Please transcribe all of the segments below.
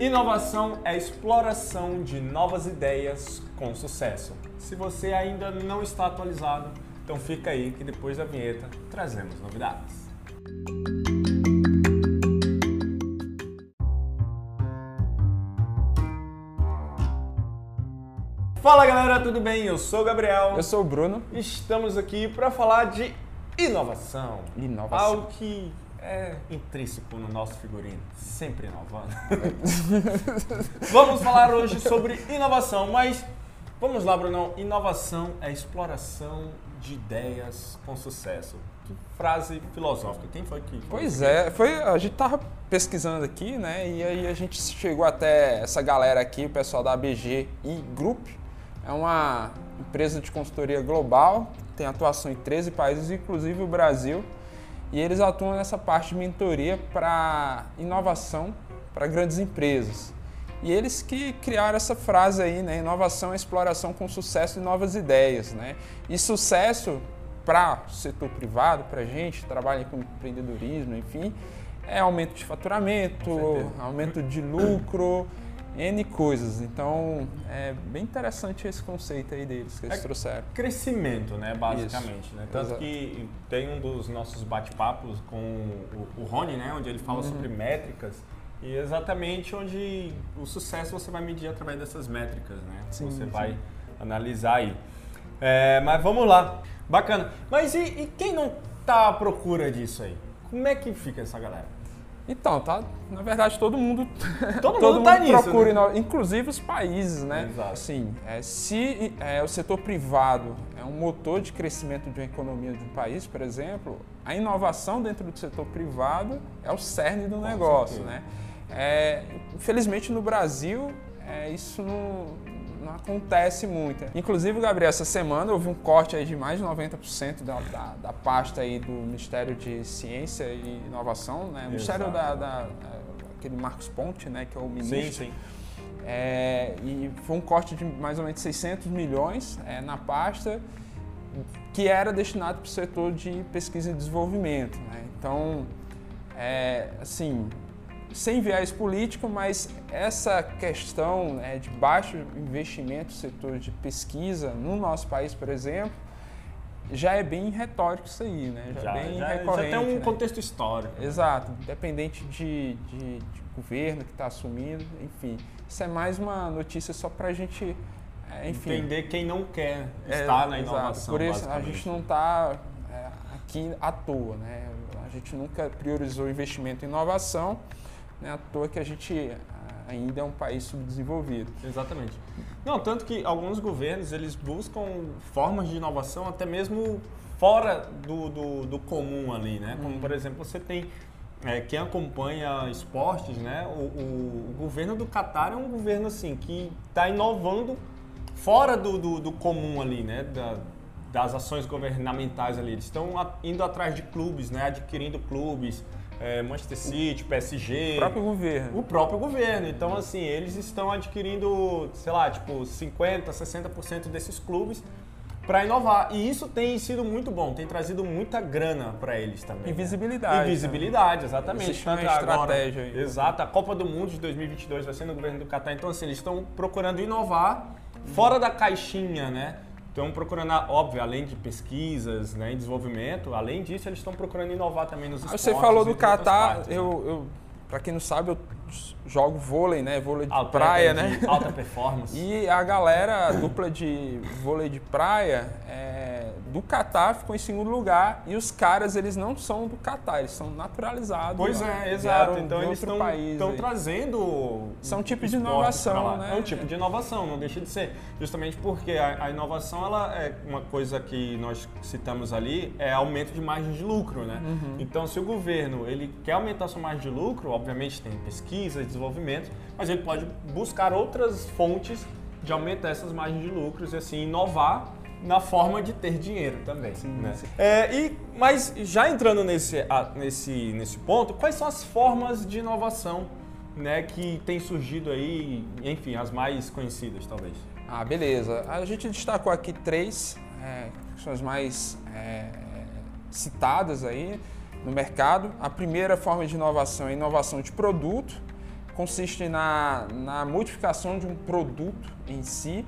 Inovação é exploração de novas ideias com sucesso. Se você ainda não está atualizado, então fica aí que depois da vinheta trazemos novidades. Fala galera, tudo bem? Eu sou o Gabriel. Eu sou o Bruno. Estamos aqui para falar de inovação. Inovação. Algo que é intrínseco no nosso figurino, sempre inovando. vamos falar hoje sobre inovação, mas vamos lá, Brunão. Inovação é exploração de ideias com sucesso. Que frase filosófica. Quem foi que. Pois é, foi, a gente tava pesquisando aqui, né? E aí a gente chegou até essa galera aqui, o pessoal da ABG e Group. É uma empresa de consultoria global, tem atuação em 13 países, inclusive o Brasil. E eles atuam nessa parte de mentoria para inovação para grandes empresas. E eles que criaram essa frase aí, né? Inovação é exploração com sucesso de novas ideias, né? E sucesso para o setor privado, para a gente, que trabalha com empreendedorismo, enfim, é aumento de faturamento, aumento de lucro, N coisas. Então, é bem interessante esse conceito aí deles que eles É trouxeram. Crescimento, né, basicamente. Né? Tanto Exato. que tem um dos nossos bate-papos com o, o Rony, né, onde ele fala Uhum. sobre métricas. E exatamente onde o sucesso você vai medir através dessas métricas, né? Sim, você sim. vai analisar aí. É, mas vamos lá. Bacana. Mas e, e quem não tá à procura disso aí? Como é que fica essa galera? Então, tá, na verdade, todo mundo, Todo mundo tá nisso, procura, né? inclusive os países, né? Exato. Assim, é, se é, o setor privado é um motor de crescimento de uma economia de um país, por exemplo, a inovação dentro do setor privado é o cerne do negócio, certeza. né? É, infelizmente, no Brasil, é, isso não, não acontece muito. Inclusive, Gabriel, essa semana houve um corte aí de mais de 90% da, da, da pasta aí do Ministério de Ciência e Inovação, né? O Ministério da, da- aquele Marcos Ponte, né, que é o ministro. sim. É, e foi um corte de mais ou menos 600 milhões é, na pasta que era destinado para o setor de pesquisa e desenvolvimento. né? Então, é, assim, sem viés político, mas essa questão né, de baixo investimento no setor de pesquisa no nosso país, por exemplo, já é bem retórico isso aí, né? Já, Já, é bem já, já recorrente. tem um né? contexto histórico. Exato, independente de, de- de governo que está assumindo, enfim. Isso é mais uma notícia só para a gente, é, enfim. Entender quem não quer é, estar na exato. inovação. Por isso, a gente não está aqui à toa, né? A gente nunca priorizou investimento em inovação, né? À toa que a gente ah, ainda é um país subdesenvolvido. Exatamente. Não, tanto que alguns governos eles buscam formas de inovação até mesmo fora do, do, do comum ali, né? Como por exemplo você tem é, quem acompanha esportes, né? O, o- o governo do Catar é um governo assim que está inovando fora do, do, do comum ali, né? Da- das ações governamentais ali. Eles estão indo atrás de clubes, né? Adquirindo clubes, é, Manchester City, PSG. O próprio governo. O próprio governo. Então, assim, eles estão adquirindo, sei lá, tipo, 50%, 60% desses clubes para inovar. E isso tem sido muito bom, tem trazido muita grana para eles também. E né? visibilidade. E visibilidade, exatamente. Existe uma Tanto agora- estratégia aí. Exato. A Copa do Mundo de 2022 vai ser no governo do Catar. Então, assim, eles estão procurando inovar fora da caixinha, né? Estão procurando, óbvio, além de pesquisas né, e desenvolvimento, além disso, eles estão procurando inovar também nos Aí esportes. você falou do Catar, né? eu, eu para quem não sabe, eu jogo vôlei, né? Vôlei de Atleta praia, de né? Alta performance. E a galera, a dupla de vôlei de praia, é, do Catar ficou em segundo lugar. E os caras, eles não são do Catar, eles são naturalizados. Pois lá. é, exato. Então de eles estão trazendo. São um tipo de inovação, né? É um tipo de inovação, não deixa de ser. Justamente porque a, a inovação ela é uma coisa que nós citamos ali, é aumento de margem de lucro, né? Uhum. Então, se o governo ele quer aumentar sua margem de lucro, obviamente tem pesquisa e desenvolvimento, mas ele pode buscar outras fontes de aumentar essas margens de lucros e assim inovar na forma de ter dinheiro também. né? sim. É, e, mas já entrando nesse, nesse, nesse ponto, quais são as formas de inovação né, que tem surgido aí, enfim, as mais conhecidas talvez? Ah, beleza. A gente destacou aqui três, é, que são as mais é, citadas aí no mercado. A primeira forma de inovação é inovação de produto. Consiste na, na modificação de um produto em si,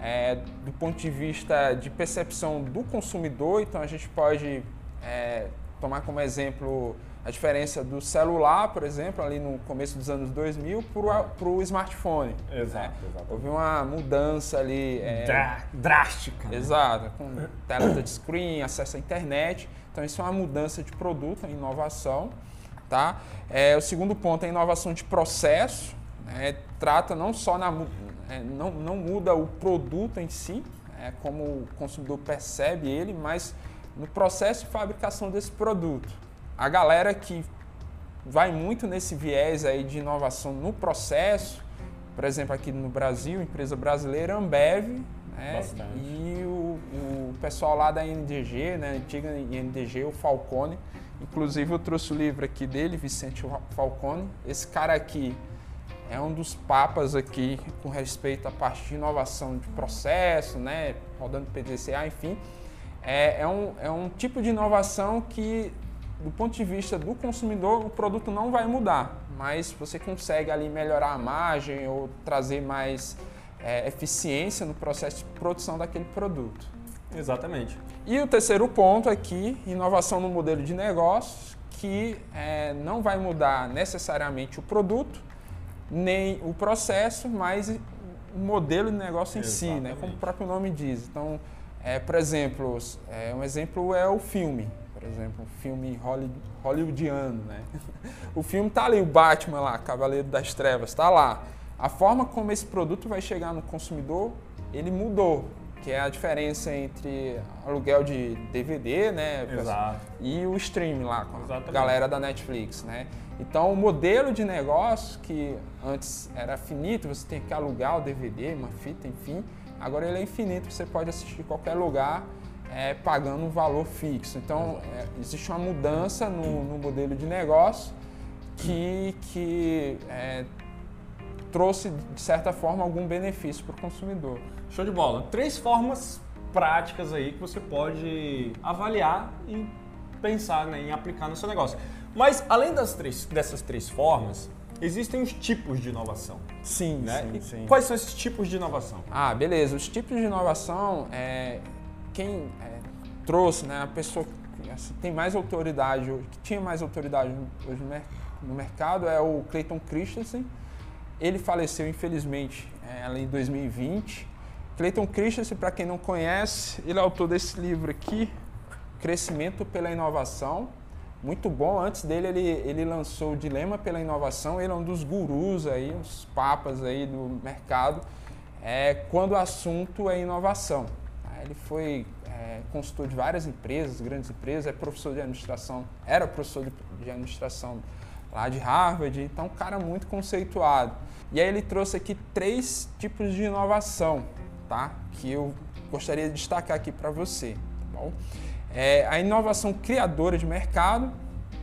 é, do ponto de vista de percepção do consumidor. Então a gente pode é, tomar como exemplo a diferença do celular, por exemplo, ali no começo dos anos 2000, para o smartphone. Exato, né? exato. Houve uma mudança ali. É, Drá- Drástica. né? Exato, com tela touchscreen, acesso à internet. Então isso é uma mudança de produto, uma inovação. Tá? É, o segundo ponto é a inovação de processo. né? Trata não só na é, não, não muda o produto em si, é, como o consumidor percebe ele, mas no processo de fabricação desse produto. A galera que vai muito nesse viés aí de inovação no processo, por exemplo, aqui no Brasil, empresa brasileira Ambev, né? E o, o pessoal lá da INDG, né? antiga INDG, o Falcone. Inclusive eu trouxe o livro aqui dele, Vicente Falcone. Esse cara aqui é um dos papas aqui com respeito à parte de inovação de processo, né? rodando PDCA, enfim. É, é, um, é um tipo de inovação que, do ponto de vista do consumidor, o produto não vai mudar, mas você consegue ali melhorar a margem ou trazer mais é, eficiência no processo de produção daquele produto. Exatamente. E o terceiro ponto aqui, inovação no modelo de negócios, que é, não vai mudar necessariamente o produto, nem o processo, mas o modelo de negócio em si, né? Exatamente. como o próprio nome diz. Então, é, por exemplo, é, um exemplo é o filme. Por exemplo, um filme holly- hollywoodiano, né? O filme tá ali, o Batman lá, Cavaleiro das Trevas, tá lá. A forma como esse produto vai chegar no consumidor, ele mudou, que é a diferença entre aluguel de DVD, né? Exato. E o stream lá, com a Exatamente. galera da Netflix, né? Então, o modelo de negócio, que antes era finito, você tem que alugar o DVD, uma fita, enfim, agora ele é infinito, você pode assistir em qualquer lugar, é, pagando um valor fixo. Então, é, existe uma mudança no, no modelo de negócio que, que é, trouxe, de certa forma, algum benefício para o consumidor. Show de bola. Três formas práticas aí que você pode avaliar e pensar né, em aplicar no seu negócio. Mas além das três, dessas três formas, existem os tipos de inovação. Sim, Né? sim, sim. Quais são esses tipos de inovação? Ah, beleza. Os tipos de inovação, é, quem é, trouxe, né, a pessoa que assim, tem mais autoridade, que tinha mais autoridade hoje no mercado é o Clayton Christensen. Ele faleceu, infelizmente, é, em 2020. Clayton Christensen, para quem não conhece, ele é autor desse livro aqui, Crescimento pela Inovação. Muito bom. Antes dele, ele, ele lançou o Dilema pela Inovação. Ele é um dos gurus aí, uns papas aí do mercado, é, quando o assunto é inovação. Ele foi é, consultor de várias empresas, grandes empresas, é professor de administração, era professor de, de administração lá de Harvard, então um cara muito conceituado. E aí ele trouxe aqui três tipos de inovação, tá? Que eu gostaria de destacar aqui para você, tá bom? É a inovação criadora de mercado,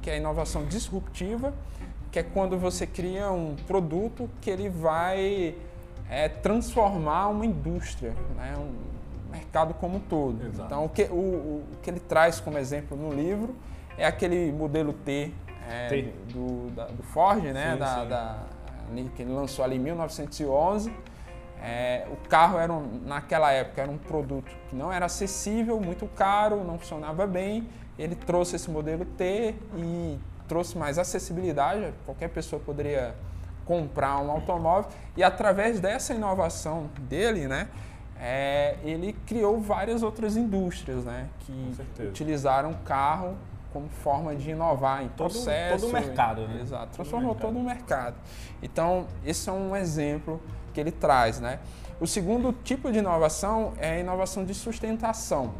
que é a inovação disruptiva, que é quando você cria um produto que ele vai é, transformar uma indústria, né? um mercado como um todo. Exato. Então, o que, o, o que ele traz como exemplo no livro é aquele modelo T, é. Do, da- do Ford, né? Sim, da, sim. da- que ele lançou ali em 1911. É, o carro era um- naquela época era um produto que não era acessível, muito caro, não funcionava bem. Ele trouxe esse modelo T e trouxe mais acessibilidade. Qualquer pessoa poderia comprar um automóvel e através dessa inovação dele, né, é, ele criou várias outras indústrias, né, que utilizaram o carro como forma de inovar em Todo- processo. todo o mercado, né? Exato, transformou todo o mercado. Então, esse é um exemplo que ele traz, né? O segundo tipo de inovação é a inovação de sustentação.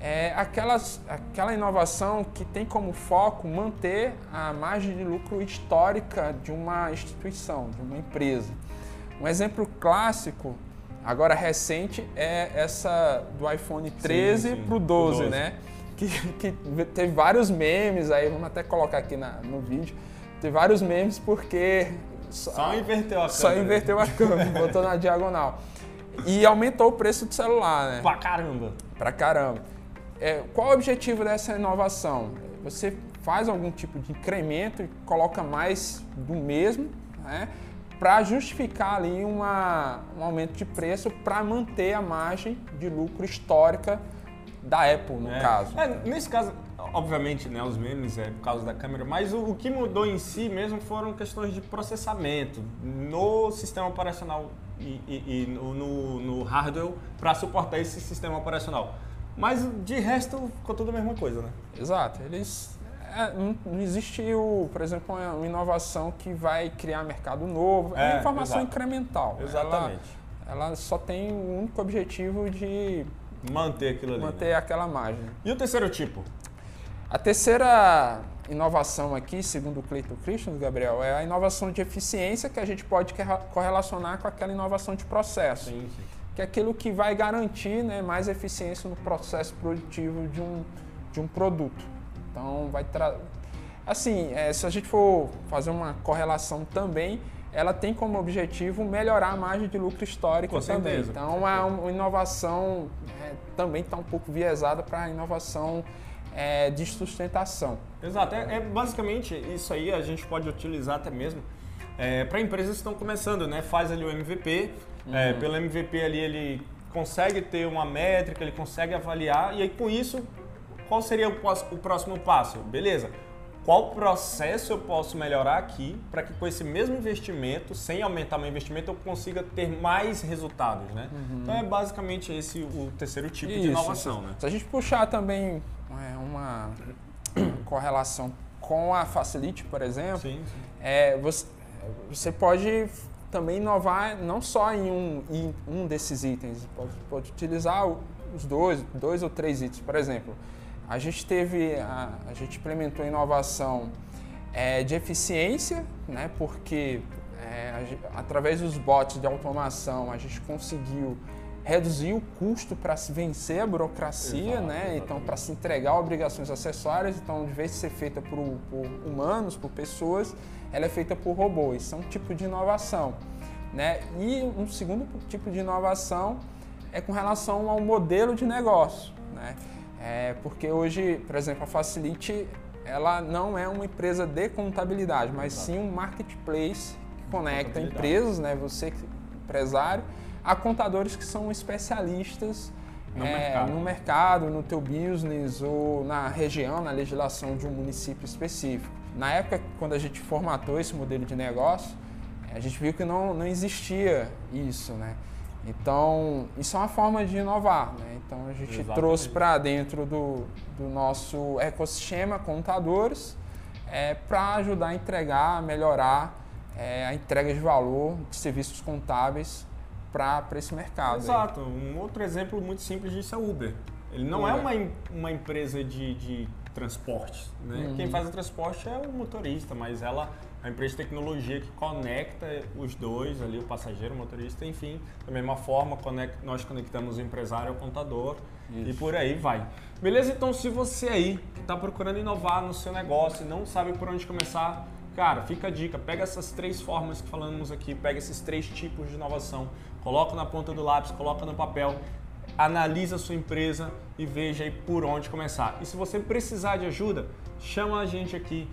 É aquelas, aquela inovação que tem como foco manter a margem de lucro histórica de uma instituição, de uma empresa. Um exemplo clássico, agora recente, é essa do iPhone 13 sim, para o pro 12, 12. né? Que, que teve vários memes aí, vamos até colocar aqui na- no vídeo. Teve vários memes porque Só inverteu a só câmera. inverteu a câmera, botou na diagonal. E aumentou o preço do celular, né? Pra caramba. Pra caramba. É, qual o objetivo dessa inovação? Você faz algum tipo de incremento e coloca mais do mesmo, né? Para justificar ali uma, um aumento de preço para manter a margem de lucro histórica da Apple, no É. caso. É, nesse caso, obviamente, né, os memes é por causa da câmera, mas o, o que mudou em si mesmo foram questões de processamento no sistema operacional e, e- e no, no- no hardware para suportar esse sistema operacional. Mas de resto ficou tudo a mesma coisa, né? Exato. Eles. é, não, existe, o, por exemplo, uma, inovação que vai criar mercado novo. É, É, informação exato. incremental. Exatamente. Ela, ela só tem o único objetivo de Manter aquilo ali. né? manter aquela margem. E o terceiro tipo? A terceira inovação aqui, segundo o Cleiton Christian, Gabriel, é a inovação de eficiência que a gente pode corre- correlacionar com aquela inovação de processo, Sim, sim. que é aquilo que vai garantir né, mais eficiência no processo produtivo de um, de um produto. Então, vai. Assim, é, se a gente for fazer uma correlação também, ela tem como objetivo melhorar a margem de lucro histórica Com também. certeza, Então, é uma inovação é, também está um pouco viesada para a inovação é, de sustentação. Exato, é, é basicamente isso aí a gente pode utilizar até mesmo para empresas que estão começando, né? Faz ali o MVP, é, Uhum. pelo MVP ali ele consegue ter uma métrica, ele consegue avaliar e aí com isso qual seria o próximo passo? Beleza? Qual processo eu posso melhorar aqui para que com esse mesmo investimento, sem aumentar meu investimento, eu consiga ter mais resultados, né? Então é basicamente esse o terceiro tipo de Uhum. Isso, inovação, isso. né? Se a gente puxar também é, uma correlação com a Facility, por exemplo, Sim, sim. é, você, você pode também inovar não só em um, em um desses itens, pode, pode utilizar os dois, dois ou três itens. Por exemplo, a gente teve, a, a gente implementou a inovação é, de eficiência, né, porque é, a através dos bots de automação a gente conseguiu reduzir o custo para se vencer a burocracia, Exato, né? Então, exatamente. para se entregar obrigações acessórias, então, de vez de ser feita por, por humanos, por pessoas, ela é feita por robôs. Isso é um tipo de inovação, né? E um segundo tipo de inovação é com relação ao modelo de negócio, né? É porque hoje, por exemplo, a Facility, ela não é uma empresa de contabilidade, mas sim um marketplace que conecta empresas, né? Você empresário, a contadores que são especialistas No é, mercado. no mercado, no teu business ou na região, na legislação de um município específico. Na época, quando a gente formatou esse modelo de negócio, a gente viu que não, não existia isso, né? Então, isso é uma forma de inovar, né? Então, a gente Exatamente. trouxe para dentro do, do nosso ecossistema contadores para ajudar a entregar, a melhorar é, a entrega de valor de serviços contábeis para esse mercado. aí. Exato. Um outro exemplo muito simples disso é o Uber. Ele não é Uber. uma, em- uma empresa de, de transporte. Né? Uhum. Quem faz o transporte é o motorista, mas ela uma empresa de tecnologia que conecta os dois, ali, o passageiro, o motorista, enfim. Da mesma forma, conec- nós conectamos o empresário ao contador e Isso. por aí vai. Beleza? Então, se você aí que está procurando inovar no seu negócio e não sabe por onde começar, Cara, fica a dica, pega essas três formas que falamos aqui, pega esses três tipos de inovação, coloca na ponta do lápis, coloca no papel, analisa a sua empresa e veja aí por onde começar. E se você precisar de ajuda, chama a gente aqui.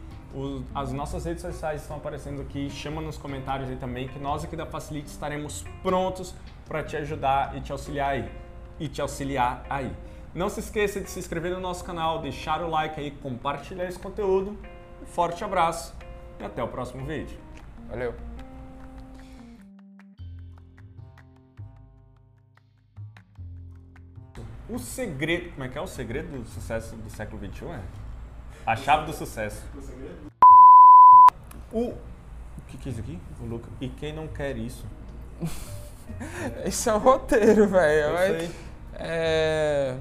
As nossas redes sociais estão aparecendo aqui, chama nos comentários aí também, que nós aqui da Facilite estaremos prontos para te ajudar e te auxiliar aí. E te auxiliar aí. Não se esqueça de se inscrever no nosso canal, deixar o like aí, compartilhar esse conteúdo. Um forte abraço e até o próximo vídeo. Valeu. O segredo. Como é que é o segredo do sucesso do século XXI? É? A chave do sucesso. O. O que, que é isso aqui? O Luca. E quem não quer isso? Esse é o roteiro, velho. É...